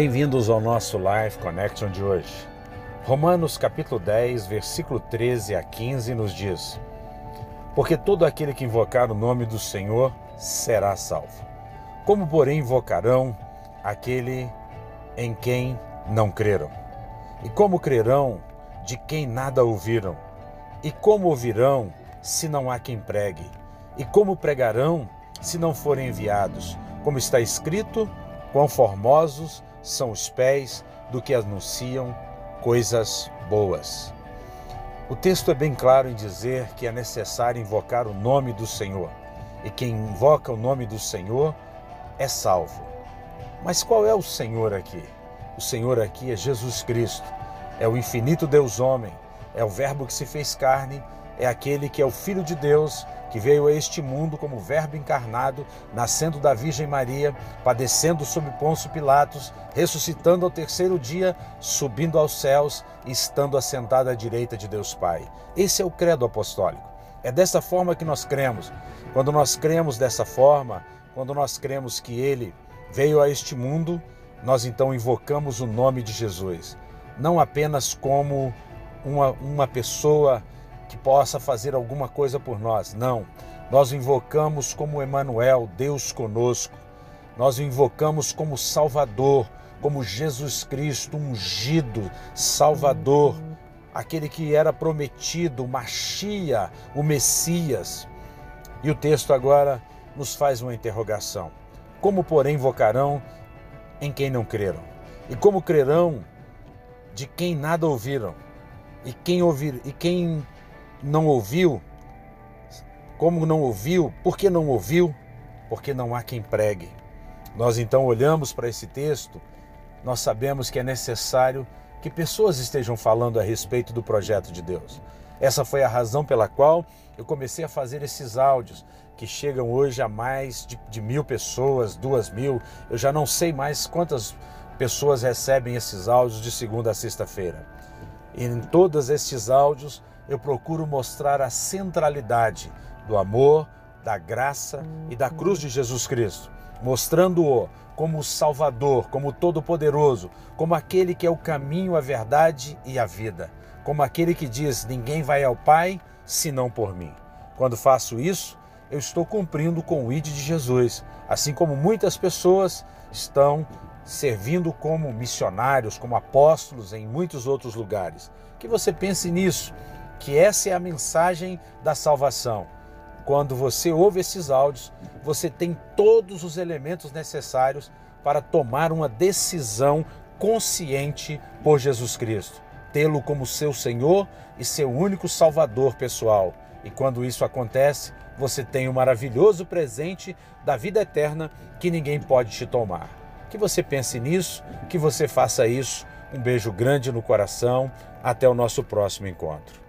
Bem-vindos ao nosso Life Connection de hoje. Romanos capítulo 10, versículo 13 a 15 nos diz: Porque todo aquele que invocar o nome do Senhor será salvo. Como, porém, invocarão aquele em quem não creram? E como crerão de quem nada ouviram? E como ouvirão se não há quem pregue? E como pregarão se não forem enviados? Como está escrito, quão formosos são os pés do que anunciam coisas boas. O texto é bem claro em dizer que é necessário invocar o nome do Senhor. E quem invoca o nome do Senhor é salvo. Mas qual é o Senhor aqui? O Senhor aqui é Jesus Cristo, é o infinito Deus homem, é o Verbo que se fez carne, é aquele que é o Filho de Deus, que veio a este mundo como Verbo encarnado, nascendo da Virgem Maria, padecendo sob Pôncio Pilatos, ressuscitando ao terceiro dia, subindo aos céus e estando assentado à direita de Deus Pai. Esse é o credo apostólico. É dessa forma que nós cremos. Quando nós cremos dessa forma, quando nós cremos que Ele veio a este mundo, nós então invocamos o nome de Jesus, não apenas como uma, uma pessoa que possa fazer alguma coisa por nós, não. Nós o invocamos como Emanuel, Deus conosco. Nós o invocamos como Salvador, como Jesus Cristo, ungido, Salvador, aquele que era prometido, o Machia, o Messias. E o texto agora nos faz uma interrogação. Como, porém, invocarão em quem não creram? E como crerão de quem nada ouviram? E quem ouvir e quem não ouviu? Como não ouviu? Por que não ouviu? Porque não há quem pregue. Nós então olhamos para esse texto, nós sabemos que é necessário que pessoas estejam falando a respeito do projeto de Deus. Essa foi a razão pela qual eu comecei a fazer esses áudios, que chegam hoje a mais de, de mil pessoas, duas mil. Eu já não sei mais quantas pessoas recebem esses áudios de segunda a sexta-feira. Em todos estes áudios eu procuro mostrar a centralidade do amor, da graça e da cruz de Jesus Cristo, mostrando-o como o Salvador, como Todo-Poderoso, como aquele que é o caminho, a verdade e a vida, como aquele que diz: Ninguém vai ao Pai senão por mim. Quando faço isso, eu estou cumprindo com o ID de Jesus, assim como muitas pessoas estão servindo como missionários, como apóstolos em muitos outros lugares. Que você pense nisso, que essa é a mensagem da salvação. Quando você ouve esses áudios, você tem todos os elementos necessários para tomar uma decisão consciente por Jesus Cristo, tê-lo como seu Senhor e seu único Salvador pessoal. E quando isso acontece, você tem o um maravilhoso presente da vida eterna que ninguém pode te tomar. Que você pense nisso, que você faça isso. Um beijo grande no coração. Até o nosso próximo encontro.